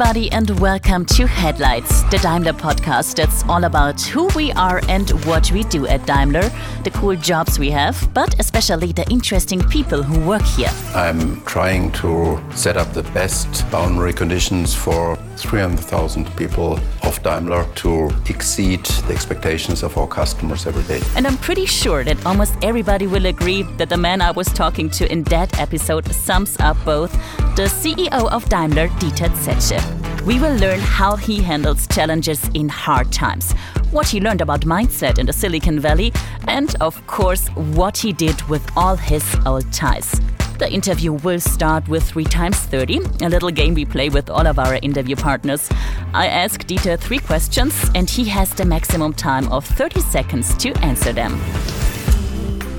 everybody, and welcome to Headlights, the Daimler podcast that's all about who we are and what we do at Daimler, the cool jobs we have, but especially the interesting people who work here. I'm trying to set up the best boundary conditions for 300,000 people of Daimler to exceed the expectations of our customers every day. And I'm pretty sure that almost everybody will agree that the man I was talking to in that episode sums up both the CEO of Daimler, Dieter Zetsche. We will learn how he handles challenges in hard times, what he learned about mindset in the Silicon Valley, and of course, what he did with all his old ties. The interview will start with 3 times 30, a little game we play with all of our interview partners. I ask Dieter three questions, and he has the maximum time of 30 seconds to answer them.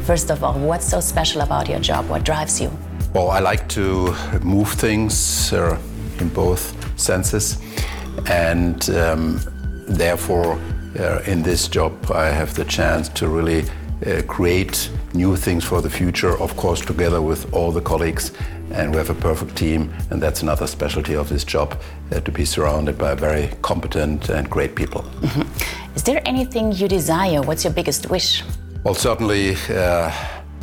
First of all, what's so special about your job? What drives you? Well, I like to move things uh, in both senses, and um, therefore, uh, in this job, I have the chance to really uh, create new things for the future, of course, together with all the colleagues. And we have a perfect team, and that's another specialty of this job uh, to be surrounded by very competent and great people. Mm-hmm. Is there anything you desire? What's your biggest wish? Well, certainly uh,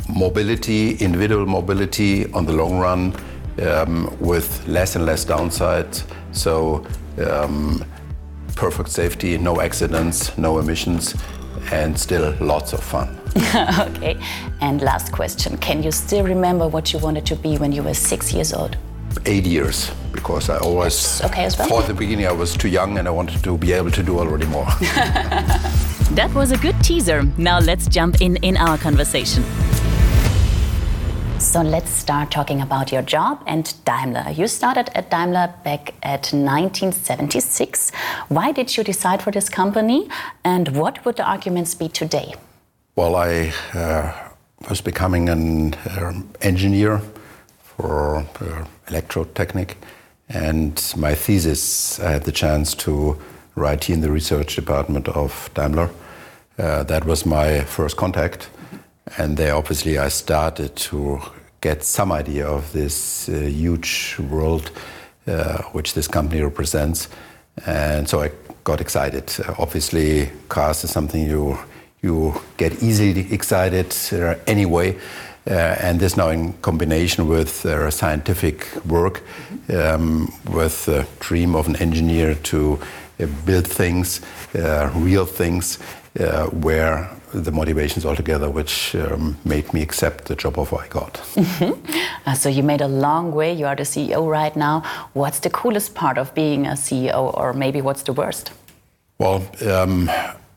mobility, individual mobility on the long run, um, with less and less downsides. So, um, perfect safety, no accidents, no emissions, and still lots of fun. okay. And last question Can you still remember what you wanted to be when you were six years old? Eight years, because I always okay as well. thought at the beginning I was too young and I wanted to be able to do already more. that was a good teaser. Now let's jump in in our conversation. So let's start talking about your job and Daimler. You started at Daimler back at 1976. Why did you decide for this company and what would the arguments be today? Well, I uh, was becoming an uh, engineer for uh, electrotechnic, and my thesis I had the chance to write here in the research department of Daimler. Uh, that was my first contact, and there obviously I started to get some idea of this uh, huge world uh, which this company represents, and so I got excited. obviously, cars is something you you get easily excited uh, anyway. Uh, and this now in combination with uh, scientific work, um, with the dream of an engineer to uh, build things, uh, real things, uh, where the motivations altogether, which um, made me accept the job offer I got. Mm-hmm. so you made a long way. You are the CEO right now. What's the coolest part of being a CEO, or maybe what's the worst? Well. Um,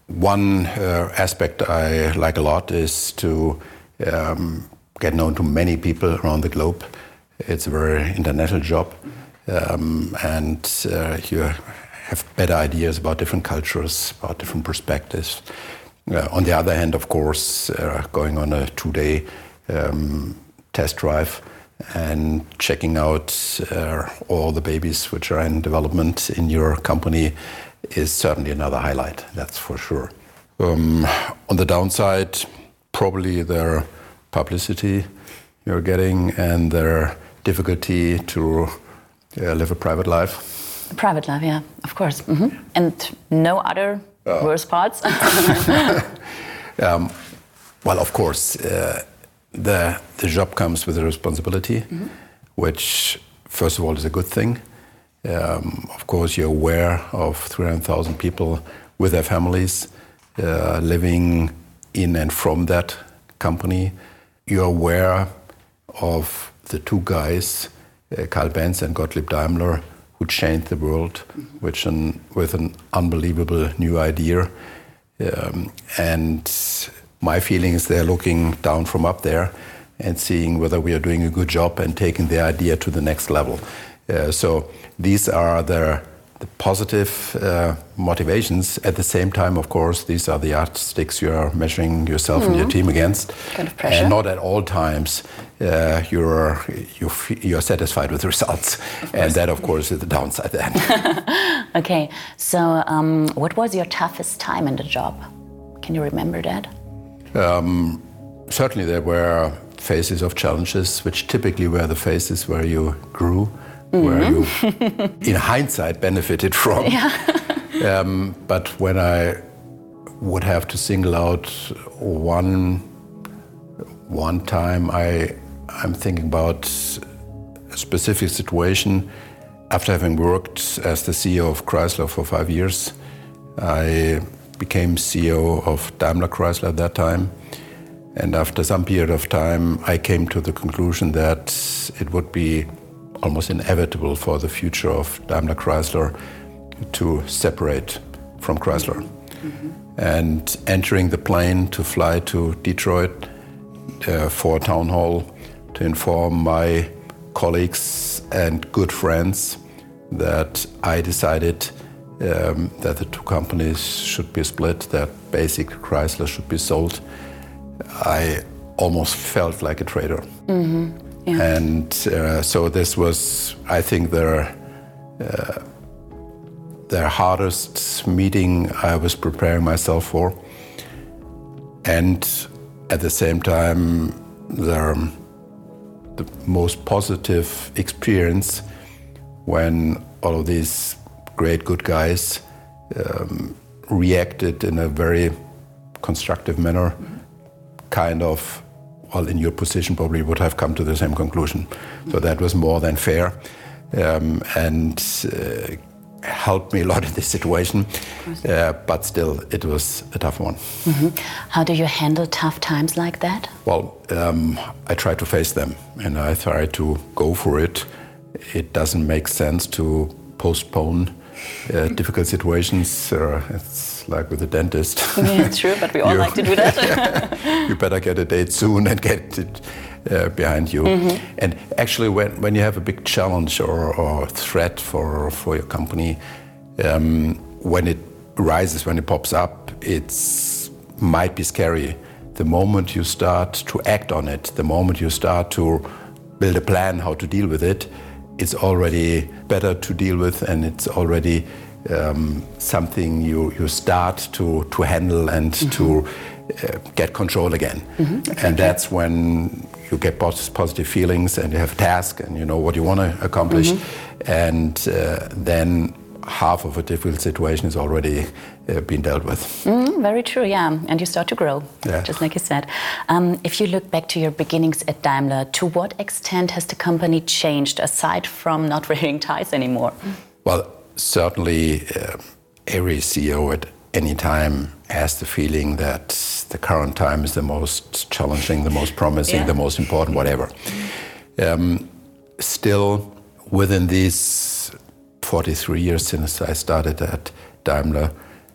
one uh, aspect I like a lot is to um, get known to many people around the globe. It's a very international job, um, and uh, you have better ideas about different cultures, about different perspectives. Uh, on the other hand, of course, uh, going on a two day um, test drive and checking out uh, all the babies which are in development in your company is certainly another highlight, that's for sure. Um, on the downside, probably their publicity you're getting and their difficulty to uh, live a private life. Private life, yeah, of course. Mm -hmm. And no other uh, worse parts? um, well, of course, uh, the, the job comes with a responsibility, mm -hmm. which, first of all, is a good thing. Um, of course, you're aware of 300,000 people with their families uh, living in and from that company. You're aware of the two guys, uh, Carl Benz and Gottlieb Daimler, who changed the world which an, with an unbelievable new idea. Um, and my feeling is they're looking down from up there and seeing whether we are doing a good job and taking the idea to the next level. Uh, so these are the, the positive uh, motivations. At the same time, of course, these are the yardsticks you are measuring yourself mm. and your mm-hmm. team against. Kind of pressure. And not at all times uh, you're you you're satisfied with the results, and that, of course, is the downside then. okay, so um, what was your toughest time in the job? Can you remember that? Um, certainly, there were phases of challenges, which typically were the phases where you grew mm-hmm. where you, in hindsight, benefited from. Yeah. um, but when I would have to single out one one time, I I'm thinking about a specific situation. After having worked as the CEO of Chrysler for five years, I became CEO of Daimler Chrysler at that time. And after some period of time, I came to the conclusion that it would be almost inevitable for the future of Daimler Chrysler to separate from Chrysler. Mm-hmm. And entering the plane to fly to Detroit uh, for a town hall to inform my colleagues and good friends that I decided um, that the two companies should be split, that basic Chrysler should be sold. I almost felt like a traitor. Mm-hmm. Yeah. And uh, so this was, I think, their, uh, their hardest meeting I was preparing myself for. And at the same time, their the most positive experience when all of these great good guys um, reacted in a very constructive manner, kind of, well, in your position, probably would have come to the same conclusion. So that was more than fair. Um, and uh, helped me a lot in this situation. Uh, but still, it was a tough one. Mm -hmm. How do you handle tough times like that? Well, um, I try to face them and I try to go for it. It doesn't make sense to postpone uh, difficult situations. Uh, it's like with a dentist. Yeah, true, but we all you, like to do that. you better get a date soon and get it uh, behind you. Mm-hmm. And actually, when, when you have a big challenge or, or threat for, for your company, um, when it rises, when it pops up, it might be scary. The moment you start to act on it, the moment you start to build a plan how to deal with it, it's already better to deal with and it's already um, something you, you start to, to handle and mm-hmm. to uh, get control again. Mm-hmm. Exactly. And that's when you get positive feelings and you have a task and you know what you want to accomplish. Mm-hmm. And uh, then half of a difficult situation is already uh, been dealt with. Mm, very true, yeah. And you start to grow, yeah. just like you said. Um, if you look back to your beginnings at Daimler, to what extent has the company changed aside from not wearing ties anymore? Well, certainly uh, every CEO at any time has the feeling that the current time is the most challenging, the most promising, yeah. the most important, whatever. Um, still, within these 43 years since I started at Daimler,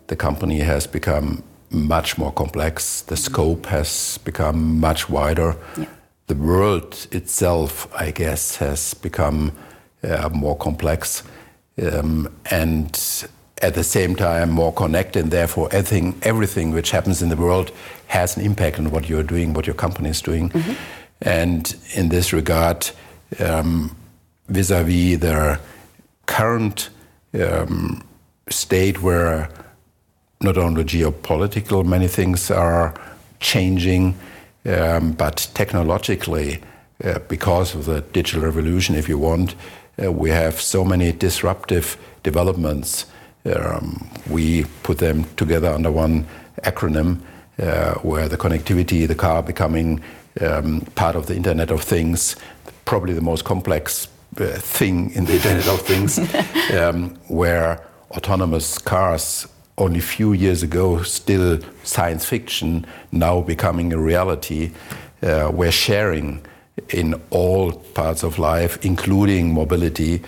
the company has become much more complex. The scope has become much wider. Yeah. The world itself, I guess, has become uh, more complex. Um, and at the same time more connected, and therefore everything, everything which happens in the world has an impact on what you're doing, what your company is doing. Mm-hmm. And in this regard, um, vis-a-vis the current um, state where not only geopolitical, many things are changing, um, but technologically, uh, because of the digital revolution, if you want, uh, we have so many disruptive developments. Um, we put them together under one acronym uh, where the connectivity, the car becoming um, part of the Internet of Things, probably the most complex uh, thing in the Internet of Things, um, where autonomous cars only a few years ago still science fiction, now becoming a reality, uh, where sharing in all parts of life, including mobility,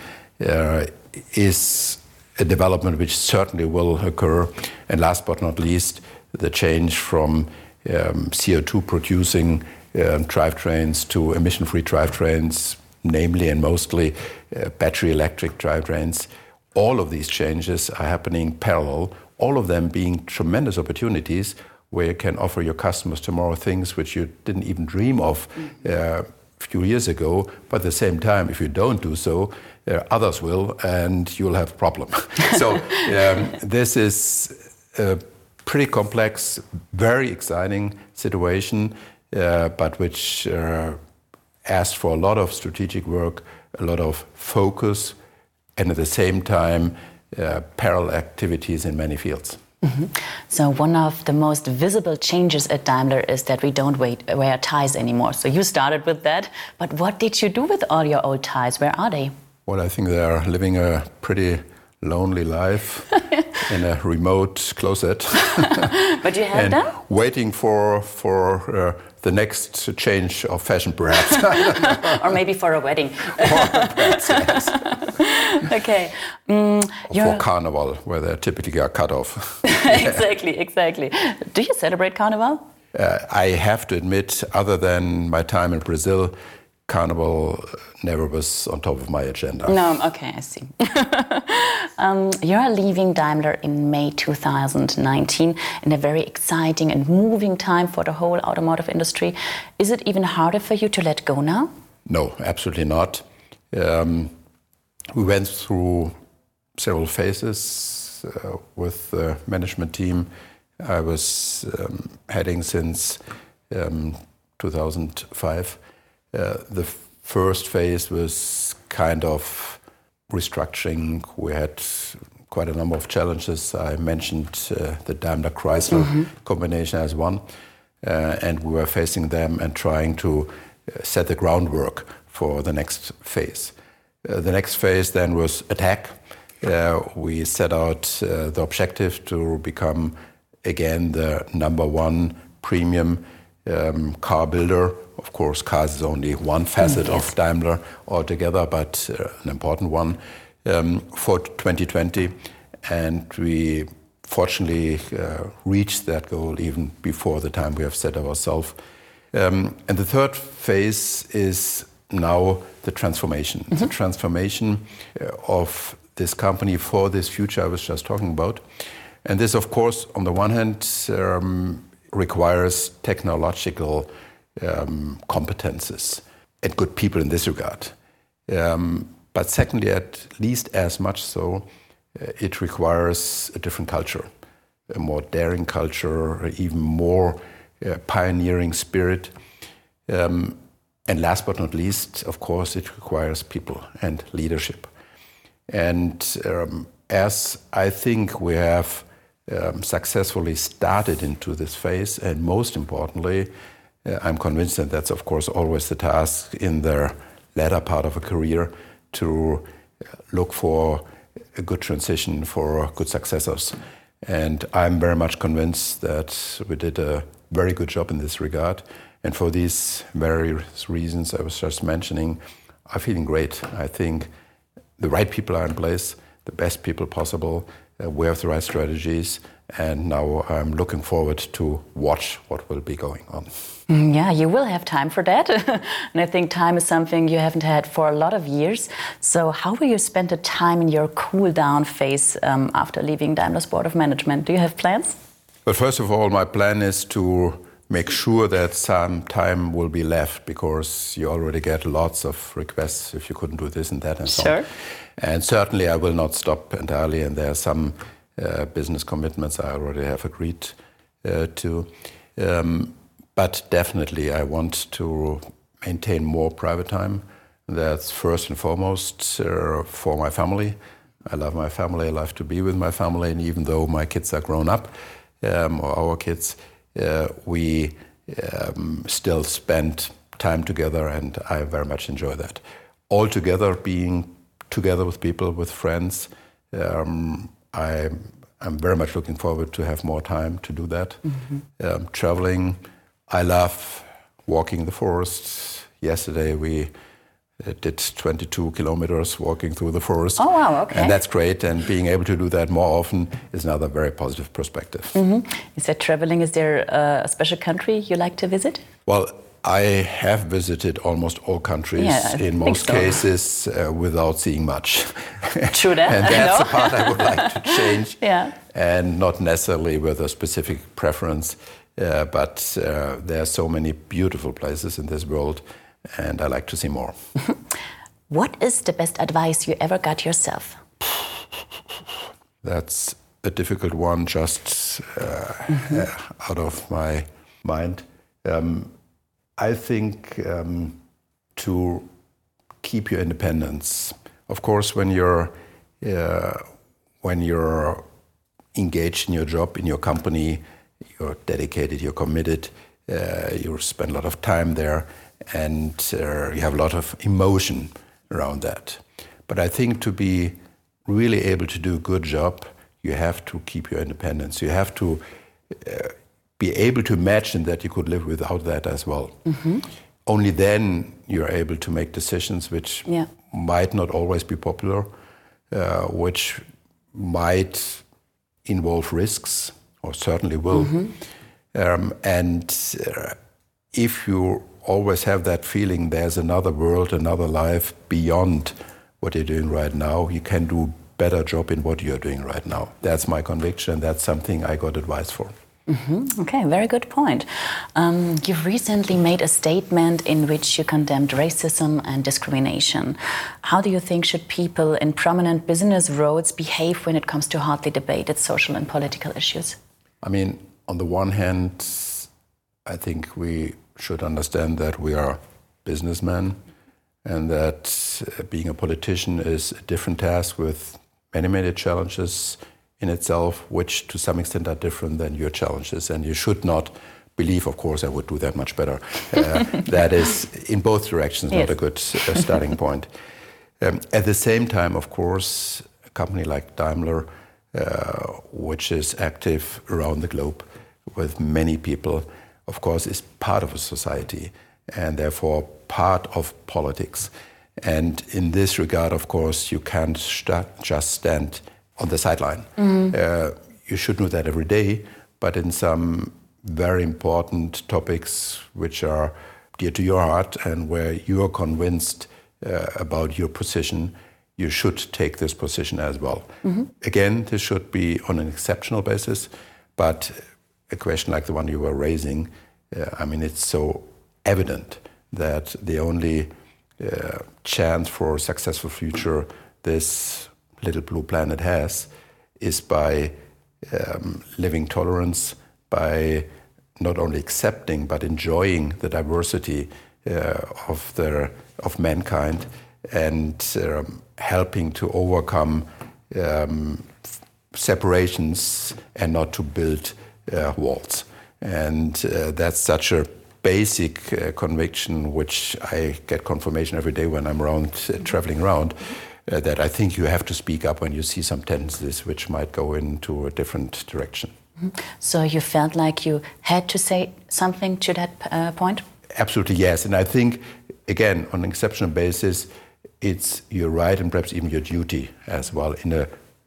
uh, is a development which certainly will occur. And last but not least, the change from um, CO2 producing um, drivetrains to emission free drivetrains, namely and mostly uh, battery electric drivetrains. All of these changes are happening parallel, all of them being tremendous opportunities where you can offer your customers tomorrow things which you didn't even dream of uh, a few years ago. But at the same time, if you don't do so, uh, others will, and you'll have a problem. so um, this is a pretty complex, very exciting situation, uh, but which uh, asked for a lot of strategic work, a lot of focus, and at the same time, uh, parallel activities in many fields. Mm -hmm. So, one of the most visible changes at Daimler is that we don't wait, wear ties anymore. So, you started with that, but what did you do with all your old ties? Where are they? Well, I think they are living a pretty lonely life in a remote closet. but you have and them? Waiting for for uh, the next change of fashion, perhaps. or maybe for a wedding. perhaps, yes. okay. Mm, for Carnival, where they typically are cut off. exactly, exactly. Do you celebrate Carnival? Uh, I have to admit, other than my time in Brazil, Carnival never was on top of my agenda. No, okay, I see. um, you're leaving Daimler in May 2019 in a very exciting and moving time for the whole automotive industry. Is it even harder for you to let go now? No, absolutely not. Um, we went through several phases uh, with the management team. I was um, heading since um, 2005. Uh, the first phase was kind of restructuring. We had quite a number of challenges. I mentioned uh, the Daimler Chrysler mm-hmm. combination as one, uh, and we were facing them and trying to uh, set the groundwork for the next phase. Uh, the next phase then was attack. we set out the objective to become again the number one premium um, car builder. Of course, cars is only one facet mm, yes. of Daimler altogether, but uh, an important one um, for 2020. And we fortunately uh, reached that goal even before the time we have set ourselves. Um, and the third phase is now the transformation. Mm -hmm. The transformation uh, of this company for this future I was just talking about. And this, of course, on the one hand, um, requires technological um, competences and good people in this regard. Um, but secondly, at least as much so, uh, it requires a different culture, a more daring culture, even more uh, pioneering spirit. Um, and last but not least, of course, it requires people and leadership. And um, as I think we have um, successfully started into this phase. And most importantly, I'm convinced that that's, of course, always the task in the latter part of a career to uh, look for a good transition for good successors. And I'm very much convinced that we did a very good job in this regard. And for these various reasons I was just mentioning, I'm feeling great. I think the right people are in place, the best people possible, uh, we have the right strategies, and now I'm looking forward to watch what will be going on. Mm, yeah, you will have time for that. and I think time is something you haven't had for a lot of years. So, how will you spend the time in your cool down phase um, after leaving Daimler's Board of Management? Do you have plans? Well, first of all, my plan is to make sure that some time will be left because you already get lots of requests if you couldn't do this and that and so sure. on. And certainly I will not stop entirely, and there are some uh, business commitments I already have agreed uh, to. Um, but definitely I want to maintain more private time. That's first and foremost uh, for my family. I love my family. I love to be with my family. And even though my kids are grown up, um, or our kids, uh, we um, still spend time together, and I very much enjoy that. All together, being together with people, with friends, um, I, am very much looking forward to have more time to do that. Mm-hmm. Um, traveling, I love walking the forests. Yesterday we did 22 kilometers walking through the forest. Oh, wow, okay. And that's great. And being able to do that more often is another very positive perspective. Mm-hmm. Is that traveling? Is there a special country you like to visit? Well, I have visited almost all countries yeah, in most so. cases uh, without seeing much. True that. and that's the part I would like to change. yeah. And not necessarily with a specific preference, uh, but uh, there are so many beautiful places in this world and I like to see more. what is the best advice you ever got yourself? That's a difficult one, just uh, mm-hmm. uh, out of my mind. Um, I think um, to keep your independence. Of course, when you're uh, when you're engaged in your job in your company, you're dedicated, you're committed, uh, you spend a lot of time there, and uh, you have a lot of emotion around that. But I think to be really able to do a good job, you have to keep your independence. You have to uh, be able to imagine that you could live without that as well. Mm-hmm. Only then you're able to make decisions which yeah. might not always be popular, uh, which might involve risks, or certainly will. Mm-hmm. Um, and uh, if you always have that feeling there's another world, another life beyond what you're doing right now, you can do a better job in what you're doing right now. That's my conviction. That's something I got advice for. Mm-hmm. Okay, very good point. Um, you've recently made a statement in which you condemned racism and discrimination. How do you think should people in prominent business roles behave when it comes to hotly debated social and political issues? I mean, on the one hand, I think we should understand that we are businessmen and that uh, being a politician is a different task with many, many challenges in itself, which to some extent are different than your challenges. And you should not believe, of course, I would do that much better. Uh, that is, in both directions, yes. not a good uh, starting point. Um, at the same time, of course, a company like Daimler, uh, which is active around the globe with many people, of course, is part of a society and therefore part of politics. And in this regard, of course, you can't st just stand on the sideline. Mm. Uh, you should know that every day, but in some very important topics which are dear to your heart and where you are convinced uh, about your position, you should take this position as well. Mm-hmm. Again, this should be on an exceptional basis, but a question like the one you were raising, uh, I mean, it's so evident that the only uh, chance for a successful future this little blue planet has is by um, living tolerance, by not only accepting but enjoying the diversity uh, of the of mankind and um, helping to overcome um, separations and not to build uh, walls. And uh, that's such a basic uh, conviction, which I get confirmation every day when I'm around uh, traveling around uh, that I think you have to speak up when you see some tendencies which might go into a different direction. Mm-hmm. So you felt like you had to say something to that uh, point? Absolutely, yes. And I think, again, on an exceptional basis, it's your right and perhaps even your duty as well in a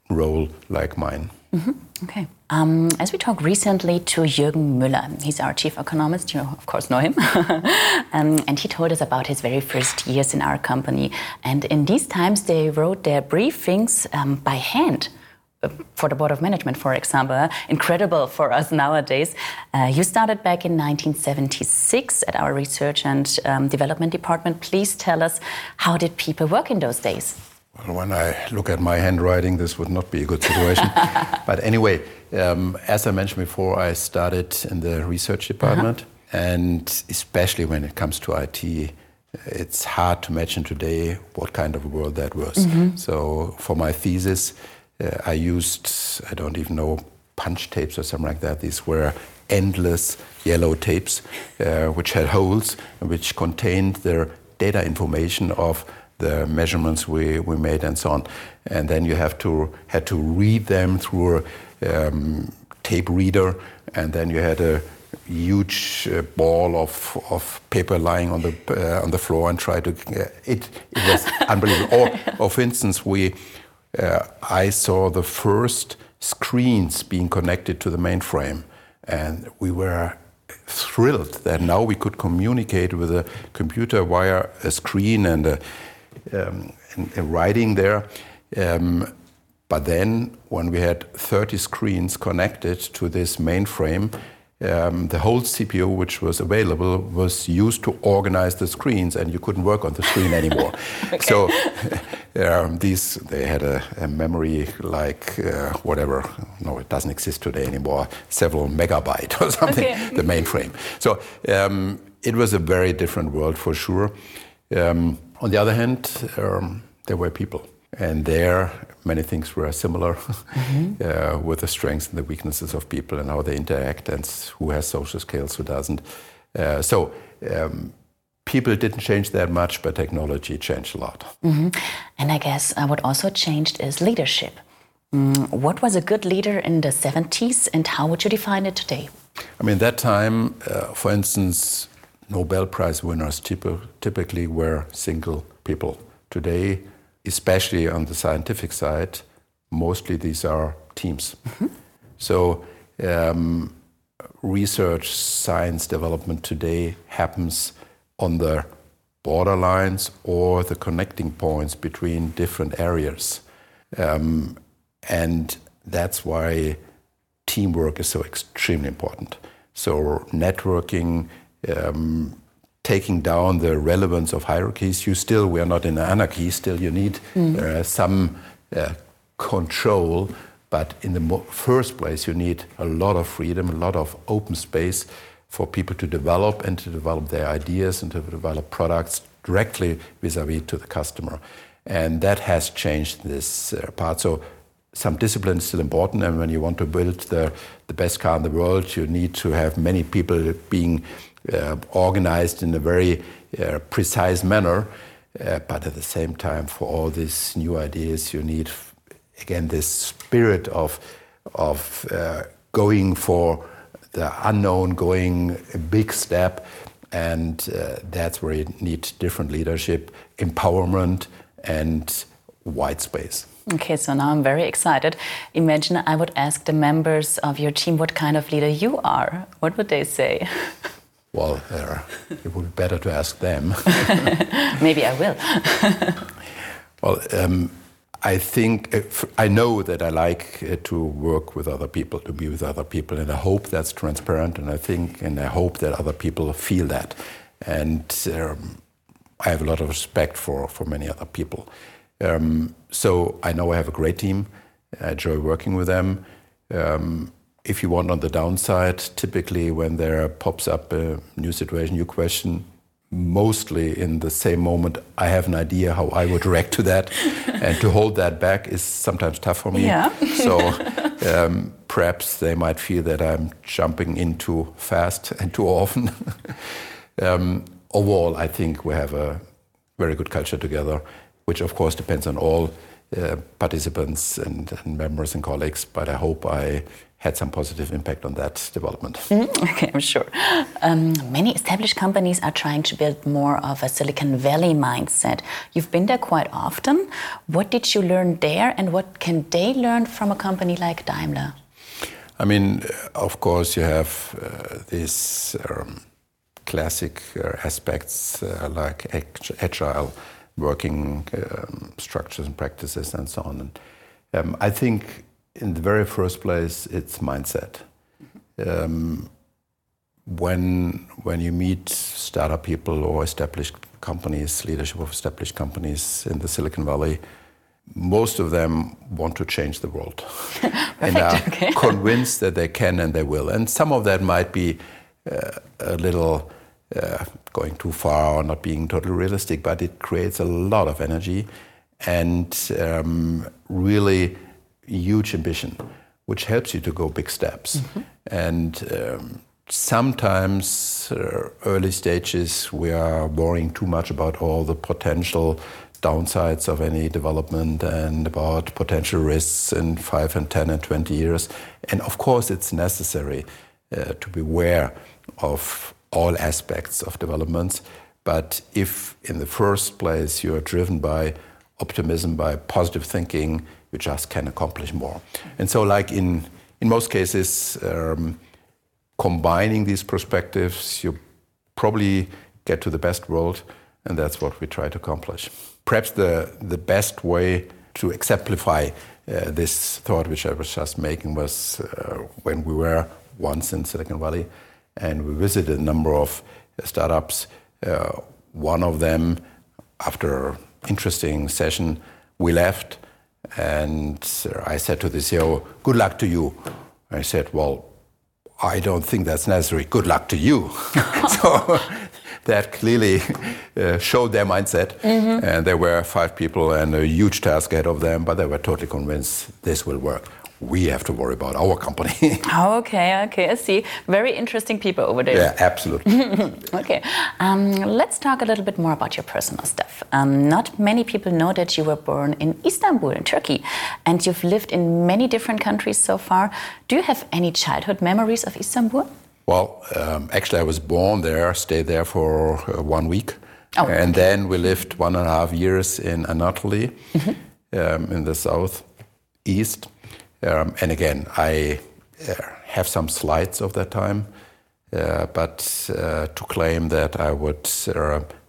role like mine. Mm -hmm. Okay. Um, as we talked recently to Jürgen Müller, he's our chief economist, you of course know him, um, and he told us about his very first years in our company. And in these times, they wrote their briefings um, by hand uh, for the board of management, for example. Incredible for us nowadays. Uh, you started back in 1976 at our research and um, development department. Please tell us how did people work in those days? Well, when I look at my handwriting, this would not be a good situation. but anyway, um, as I mentioned before, I started in the research department, uh -huh. and especially when it comes to IT, it's hard to imagine today what kind of a world that was. Mm -hmm. So for my thesis, uh, I used I don't even know punch tapes or something like that. These were endless yellow tapes uh, which had holes and which contained their data information of the measurements we, we made and so on. And then you have to had to read them through a um, tape reader, and then you had a huge uh, ball of, of paper lying on the uh, on the floor and try to uh, it it was unbelievable. Or, or for instance, we uh, I saw the first screens being connected to the mainframe, and we were thrilled that now we could communicate with a computer via a screen and a um, in, in writing there. Um, but then, when we had 30 screens connected to this mainframe, um, the whole CPU which was available was used to organize the screens, and you couldn't work on the screen anymore. okay. So um, these they had a, a memory like uh, whatever. No, it doesn't exist today anymore. Several megabyte or something. Okay. The mainframe. So um, it was a very different world for sure. On the other hand, um, there were people, and there many things were similar mm-hmm. uh, with the strengths and the weaknesses of people and how they interact and who has social skills, who doesn't. Uh, so um, people didn't change that much, but technology changed a lot. Mm-hmm. And I guess uh, what also changed is leadership. Mm, what was a good leader in the 70s, and how would you define it today? I mean, that time, uh, for instance, Nobel Prize winners typically were single people. Today, especially on the scientific side, mostly these are teams. Mm-hmm. So, um, research, science development today happens on the borderlines or the connecting points between different areas. Um, and that's why teamwork is so extremely important. So, networking, um, taking down the relevance of hierarchies. You still, we are not in anarchy, still, you need mm. uh, some uh, control. But in the first place, you need a lot of freedom, a lot of open space for people to develop and to develop their ideas and to develop products directly vis a vis to the customer. And that has changed this uh, part. So some discipline is still important. And when you want to build the, the best car in the world, you need to have many people being organized in a very uh, precise manner. Uh, but at the same time, for all these new ideas, you need, again, this spirit of, of uh, going for the unknown, going a big step. And uh, that's where you need different leadership, empowerment, and white space. Okay, so now I'm very excited. Imagine I would ask the members of your team what kind of leader you are. What would they say? Well, it would be better to ask them. Maybe I will. well, um, I think uh, I know that I like uh, to work with other people, to be with other people, and I hope that's transparent. And I think, and I hope that other people feel that. And um, I have a lot of respect for for many other people. Um, so I know I have a great team. I enjoy working with them. Um, if you want on the downside, typically when there pops up a new situation, you question, mostly in the same moment, I have an idea how I would react to that. and to hold that back is sometimes tough for me. Yeah. so um, perhaps they might feel that I'm jumping in too fast and too often. um, overall, I think we have a very good culture together, which of course depends on all uh, participants and, and members and colleagues, but I hope I had some positive impact on that development. Mm, okay, I'm sure. Um, many established companies are trying to build more of a Silicon Valley mindset. You've been there quite often. What did you learn there, and what can they learn from a company like Daimler? I mean, of course, you have uh, these um, classic uh, aspects uh, like agile working um, structures and practices and so on. And, um, I think in the very first place, it's mindset. Um, when when you meet startup people or established companies, leadership of established companies in the Silicon Valley, most of them want to change the world and are okay. convinced that they can and they will. And some of that might be uh, a little uh, going too far or not being totally realistic, but it creates a lot of energy and um, really huge ambition, which helps you to go big steps. Mm-hmm. And um, sometimes, uh, early stages, we are worrying too much about all the potential downsides of any development and about potential risks in five and 10 and 20 years. And of course, it's necessary uh, to be aware of all aspects of developments. But if in the first place you are driven by optimism, by positive thinking, you just can accomplish more. And so, like in in most cases, um, combining these perspectives, you probably get to the best world, and that's what we try to accomplish. Perhaps the the best way to exemplify uh, this thought, which I was just making, was uh, when we were once in Silicon Valley, and we visited a number of startups. Uh, one of them, after interesting session, we left and I said to the CEO, Good luck to you. I said, Well, I don't think that's necessary. Good luck to you. so that clearly uh, showed their mindset. Mm-hmm. And there were five people and a huge task ahead of them, but they were totally convinced this will work we have to worry about our company. okay, okay, I see. Very interesting people over there. Yeah, absolutely. okay, um, let's talk a little bit more about your personal stuff. Um, not many people know that you were born in Istanbul, in Turkey, and you've lived in many different countries so far. Do you have any childhood memories of Istanbul? Well, um, actually, I was born there, stayed there for uh, one week. Oh, and okay. then we lived one and a half years in Anatolia, mm -hmm. um, in the southeast. Um, and again, I uh, have some slides of that time, uh, but uh, to claim that I would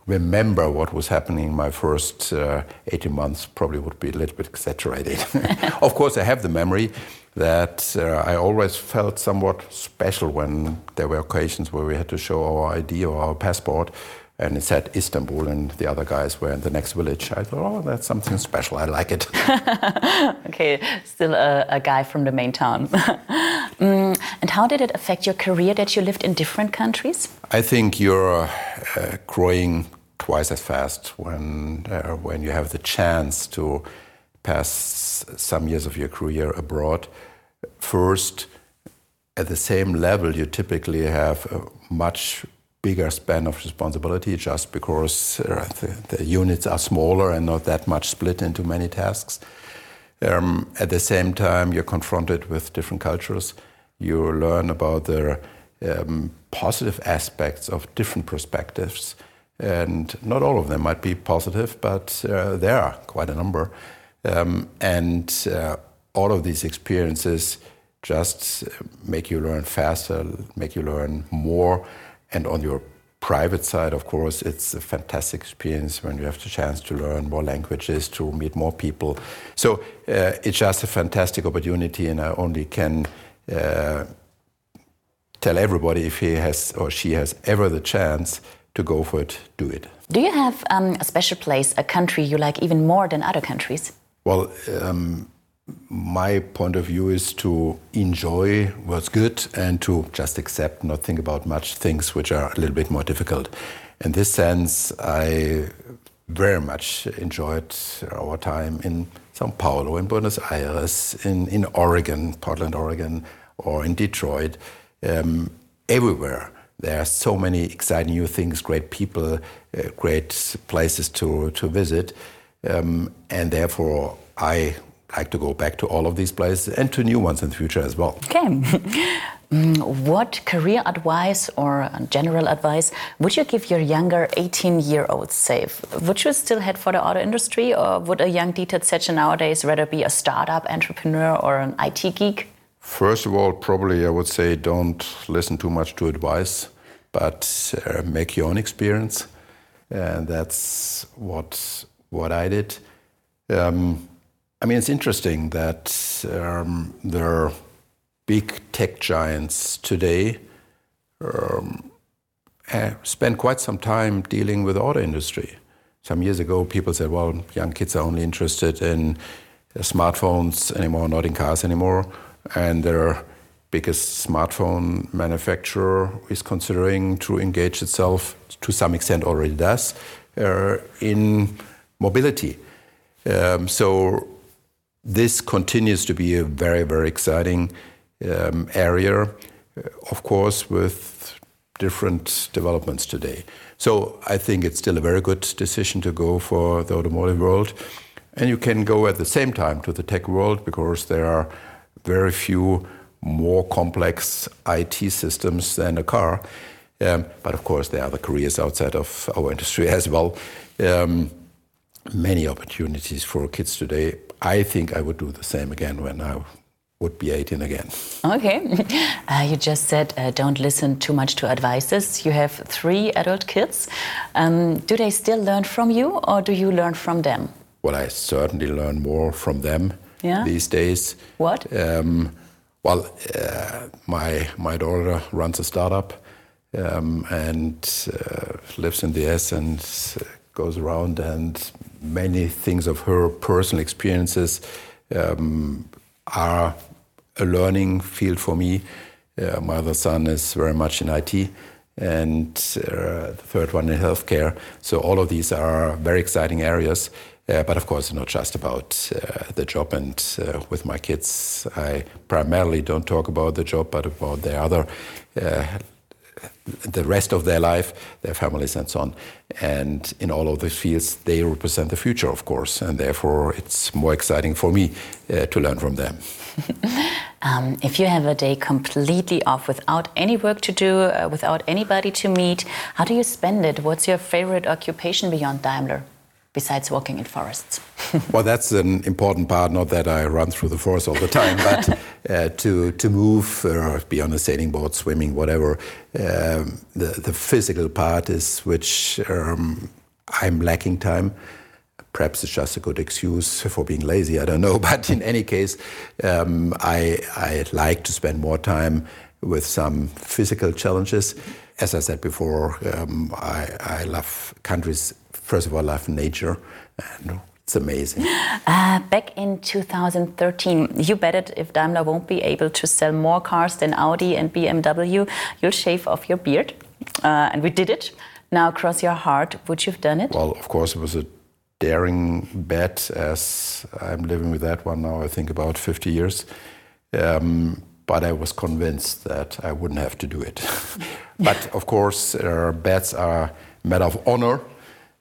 remember what was happening in my first uh, 18 months probably would be a little bit exaggerated. of course, I have the memory that uh, I always felt somewhat special when there were occasions where we had to show our ID or our passport and it said Istanbul, and the other guys were in the next village. I thought, oh, that's something special. I like it. okay, still a, a, guy from the main town. mm, and how did it affect your career that you lived in different countries? I think you're uh, growing twice as fast when uh, when you have the chance to pass some years of your career abroad. First, at the same level, you typically have a much bigger span of responsibility just because uh, the, the, units are smaller and not that much split into many tasks. Um, at the same time, you're confronted with different cultures. You learn about the um, positive aspects of different perspectives. And not all of them might be positive, but uh, there are quite a number. Um, and uh, all of these experiences just make you learn faster, make you learn more and on your private side, of course, it's a fantastic experience when you have the chance to learn more languages, to meet more people. So uh, it's just a fantastic opportunity, and I only can uh, tell everybody if he has or she has ever the chance to go for it, do it. Do you have um, a special place, a country you like even more than other countries? Well, um, my point of view is to enjoy what's good and to just accept, not think about much things which are a little bit more difficult. In this sense, I very much enjoyed our time in Sao Paulo, in Buenos Aires, in, in Oregon, Portland, Oregon, or in Detroit. Um, everywhere, there are so many exciting new things, great people, uh, great places to, to visit. Um, and therefore, I like to go back to all of these places and to new ones in the future as well. Okay. Mm, what career advice or general advice would you give your younger 18 year olds, say? Would you still head for the auto industry or would a young Dieter Zetsche nowadays rather be a startup entrepreneur or an IT geek? First of all, probably I would say don't listen too much to advice, but uh, make your own experience. And that's what, what I did. Um, I mean, it's interesting that um, there are big tech giants today um, spend quite some time dealing with auto industry. Some years ago, people said, well, young kids are only interested in smartphones anymore, not in cars anymore. And their biggest smartphone manufacturer is considering to engage itself, to some extent already does, uh, in mobility. Um, so this continues to be a very, very exciting um, area, uh, of course, with different developments today. So I think it's still a very good decision to go for the automotive world. And you can go at the same time to the tech world because there are very few more complex IT systems than a car. Um, but of course, there are other careers outside of our industry as well. Um, many opportunities for kids today. I think I would do the same again when I would be 18 again. Okay. Uh, you just said uh, don't listen too much to advices. You have three adult kids. Um, do they still learn from you or do you learn from them? Well, I certainly learn more from them yeah? these days. What? Um, well, uh, my, my daughter runs a startup um, and uh, lives in the S and goes around, and many things of her personal experiences um, are a learning field for me. Uh, my other son is very much in IT, and uh, the third one in healthcare. So all of these are very exciting areas. Uh, but of course, not just about uh, the job. And uh, with my kids, I primarily don't talk about the job, but about the other, uh, the rest of their life, their families, and so on. And in all of these fields, they represent the future, of course. And therefore, it's more exciting for me uh, to learn from them. um, if you have a day completely off without any work to do, uh, without anybody to meet, how do you spend it? What's your favorite occupation beyond Daimler? Besides walking in forests? well, that's an important part. Not that I run through the forest all the time, but uh, to to move, uh, be on a sailing boat, swimming, whatever. Um, the the physical part is which um, I'm lacking time. Perhaps it's just a good excuse for being lazy. I don't know, but in any case, um, I I like to spend more time with some physical challenges. As I said before, um, I, I love countries first of all, love nature. And it's amazing. Uh, back in 2013, you betted if Daimler won't be able to sell more cars than Audi and BMW, you'll shave off your beard. Uh, and we did it. Now, cross your heart, would you have done it? Well, of course, it was a daring bet, as I'm living with that one now, I think about 50 years. Um, but I was convinced that I wouldn't have to do it. but of course, uh, bets are a matter of honor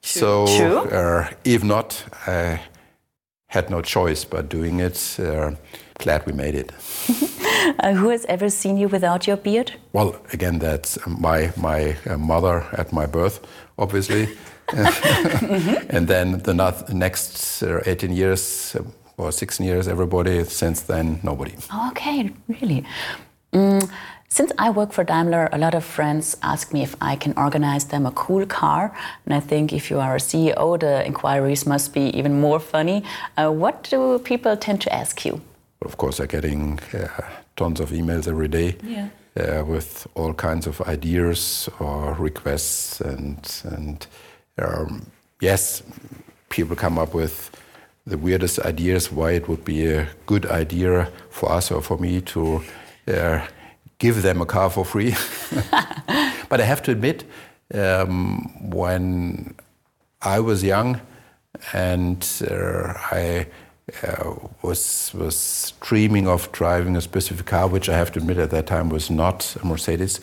so uh, if not, I had no choice but doing it. Uh, glad we made it. uh, who has ever seen you without your beard? Well, again, that's my my uh, mother at my birth, obviously, and then the next uh, 18 years uh, or 16 years, everybody. Since then, nobody. Okay, really. Mm. Since I work for Daimler, a lot of friends ask me if I can organize them a cool car. And I think if you are a CEO, the inquiries must be even more funny. Uh, what do people tend to ask you? Of course, I'm getting uh, tons of emails every day yeah. uh, with all kinds of ideas or requests. And, and um, yes, people come up with the weirdest ideas why it would be a good idea for us or for me to uh, give them a car for free. but I have to admit, um, when I was young and uh, I uh, was was dreaming of driving a specific car, which I have to admit at that time was not a Mercedes.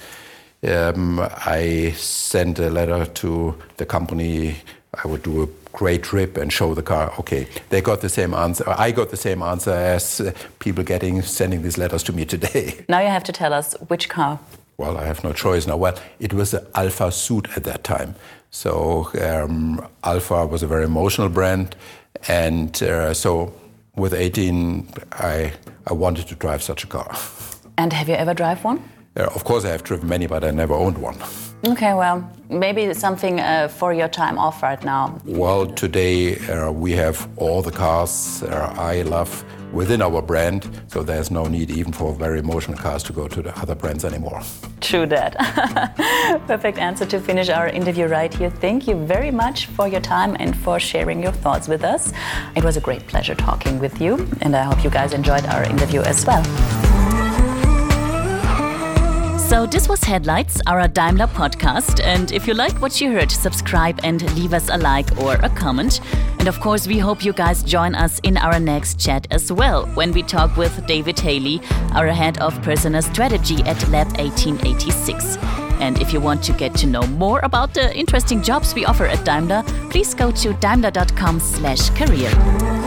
Um, I sent a letter to the company. I would do a great trip and show the car. Okay, they got the same answer. I got the same answer as uh, people getting sending these letters to me today. Now you have to tell us which car. Well, I have no choice now. Well, it was the Alfasud at that time. So um, Alfa was a very emotional brand, and uh, so with 18, I I wanted to drive such a car. And have you ever drive one? Uh, of course, I have driven many, but I never owned one. Okay, well, maybe something uh, for your time off right now. Well, today uh, we have all the cars uh, I love within our brand, so there's no need even for very emotional cars to go to the other brands anymore. True that. Perfect answer to finish our interview right here. Thank you very much for your time and for sharing your thoughts with us. It was a great pleasure talking with you, and I hope you guys enjoyed our interview as well. So, this was Headlights, our Daimler podcast. And if you like what you heard, subscribe and leave us a like or a comment. And of course, we hope you guys join us in our next chat as well when we talk with David Haley, our head of personal strategy at Lab 1886. And if you want to get to know more about the interesting jobs we offer at Daimler, please go to daimler.com/career.